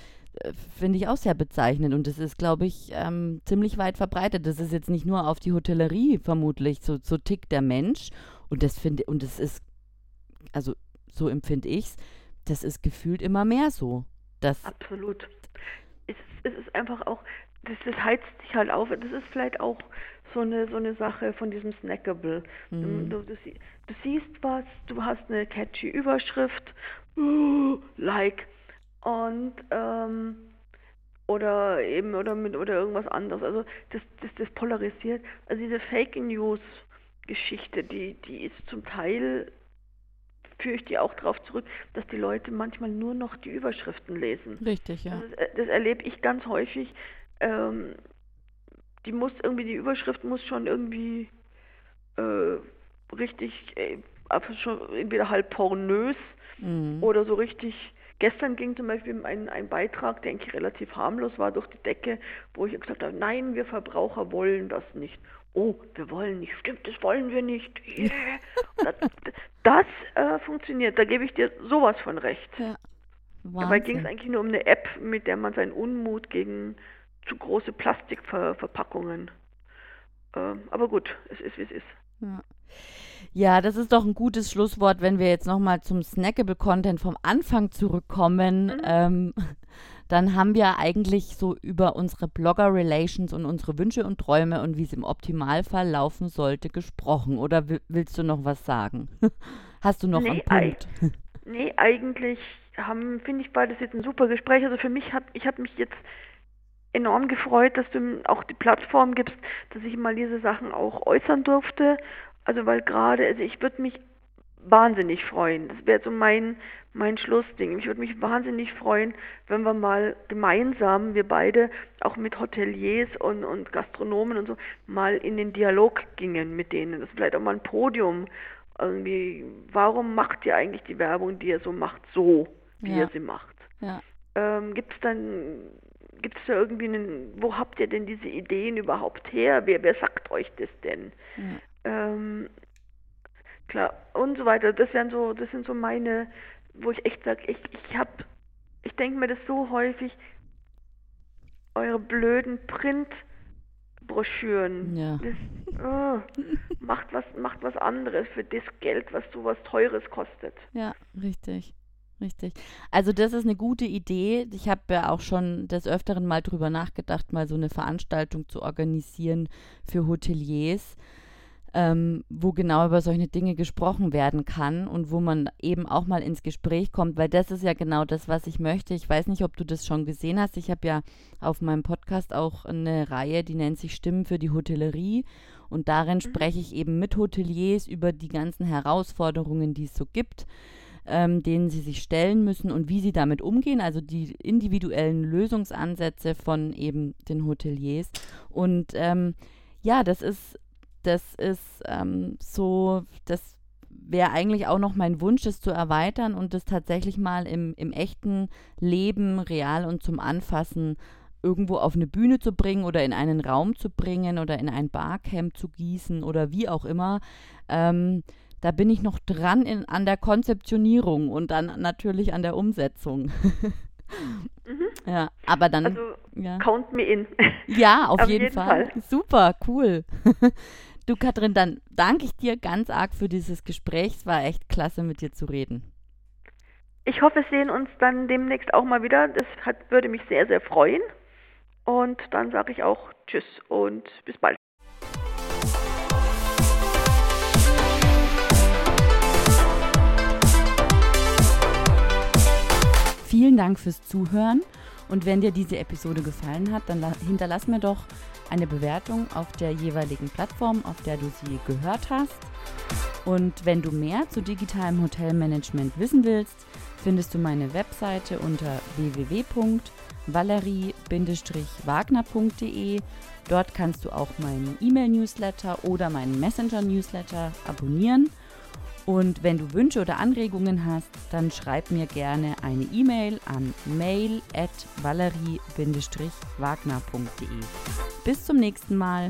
finde ich auch sehr bezeichnend und das ist, glaube ich, ähm, ziemlich weit verbreitet. Das ist jetzt nicht nur auf die Hotellerie vermutlich, so, so tickt der Mensch und das finde, und das ist, also so empfinde ich's, das ist gefühlt immer mehr so. Das, Absolut. Es, es ist einfach auch, das, das heizt sich halt auf. Das ist vielleicht auch so eine, so eine Sache von diesem Snackable. Mhm. Du, du, du siehst was, du hast eine catchy Überschrift, uh, like, und, ähm, oder eben, oder mit, oder irgendwas anderes. Also, das, das, das polarisiert. Also, diese Fake News Geschichte, die, die ist zum Teil, führe ich die auch darauf zurück, dass die Leute manchmal nur noch die Überschriften lesen. richtig, ja. Das, äh, das erlebe ich ganz häufig. Ähm, die muss irgendwie, die Überschrift muss schon irgendwie äh, richtig, äh, schon entweder halb pornös Mhm. oder so richtig. Gestern ging zum Beispiel ein, ein Beitrag, der eigentlich relativ harmlos war, durch die Decke, wo ich gesagt habe, nein, wir Verbraucher wollen das nicht. Oh, wir wollen nicht, stimmt, das wollen wir nicht. Yeah. das das äh, funktioniert, da gebe ich dir sowas von recht. Ja. Dabei ging es Wahnsinn. eigentlich nur um eine App, mit der man seinen Unmut gegen zu große Plastikverpackungen. Ähm, aber gut, es ist wie es ist. Ja. Ja, das ist doch ein gutes Schlusswort, wenn wir jetzt nochmal zum Snackable Content vom Anfang zurückkommen. Mhm. Ähm, dann haben wir eigentlich so über unsere Blogger-Relations und unsere Wünsche und Träume und wie es im Optimalfall laufen sollte gesprochen. Oder wi- willst du noch was sagen? Hast du noch einen Nee, ei- Punkt? Nee, eigentlich haben, finde ich, das jetzt ein super Gespräch. Also für mich hat, ich habe mich jetzt enorm gefreut, dass du mir auch die Plattform gibst, dass ich mal diese Sachen auch äußern durfte. Also weil gerade, also ich würde mich wahnsinnig freuen. Das wäre so mein, mein Schlussding. Ich würde mich wahnsinnig freuen, wenn wir mal gemeinsam, wir beide, auch mit Hoteliers und, und Gastronomen und so, mal in den Dialog gingen mit denen. Das ist vielleicht auch mal ein Podium. Irgendwie, warum macht ihr eigentlich die Werbung, die ihr so macht, so, wie Ja. ihr sie macht? Ja. Ähm, gibt es dann, gibt es da irgendwie einen, wo habt ihr denn diese Ideen überhaupt her? Wer, wer sagt euch das denn? Ja. Ähm, klar, und so weiter. Das wären so, das sind so meine, wo ich echt sage, ich, ich hab, ich denke mir das so häufig, eure blöden Printbroschüren. Ja. Das, oh, macht was, macht was anderes für das Geld, was sowas Teures kostet. Ja, richtig. Richtig. Also das ist eine gute Idee. Ich habe ja auch schon des Öfteren mal drüber nachgedacht, mal so eine Veranstaltung zu organisieren für Hoteliers. Ähm, wo genau über solche Dinge gesprochen werden kann und wo man eben auch mal ins Gespräch kommt, weil das ist ja genau das, was ich möchte. Ich weiß nicht, ob du das schon gesehen hast. Ich habe ja auf meinem Podcast auch eine Reihe, die nennt sich Stimmen für die Hotellerie. Und darin mhm. spreche ich eben mit Hoteliers über die ganzen Herausforderungen, die es so gibt, ähm, denen sie sich stellen müssen und wie sie damit umgehen, also die individuellen Lösungsansätze von eben den Hoteliers. Und ähm, ja, das ist das ist ähm, so, das wäre eigentlich auch noch mein Wunsch, das zu erweitern und das tatsächlich mal im, im echten Leben real und zum Anfassen irgendwo auf eine Bühne zu bringen oder in einen Raum zu bringen oder in ein Barcamp zu gießen oder wie auch immer. Ähm, da bin ich noch dran in, an der Konzeptionierung und dann natürlich an der Umsetzung. mhm. Ja, aber dann. Also, ja. count me in. Ja, auf, auf jeden, jeden Fall. Fall. Super, cool. Du, Katrin, dann danke ich dir ganz arg für dieses Gespräch. Es war echt klasse, mit dir zu reden. Ich hoffe, wir sehen uns dann demnächst auch mal wieder. Das hat, würde mich sehr, sehr freuen. Und dann sage ich auch Tschüss und bis bald. Vielen Dank fürs Zuhören. Und wenn dir diese Episode gefallen hat, dann hinterlass mir doch eine Bewertung auf der jeweiligen Plattform, auf der du sie gehört hast. Und wenn du mehr zu digitalem Hotelmanagement wissen willst, findest du meine Webseite unter www.valerie-wagner.de. Dort kannst du auch meinen E-Mail-Newsletter oder meinen Messenger-Newsletter abonnieren. Und wenn du Wünsche oder Anregungen hast, dann schreib mir gerne eine E-Mail an mail at valerie-wagner.de. Bis zum nächsten Mal.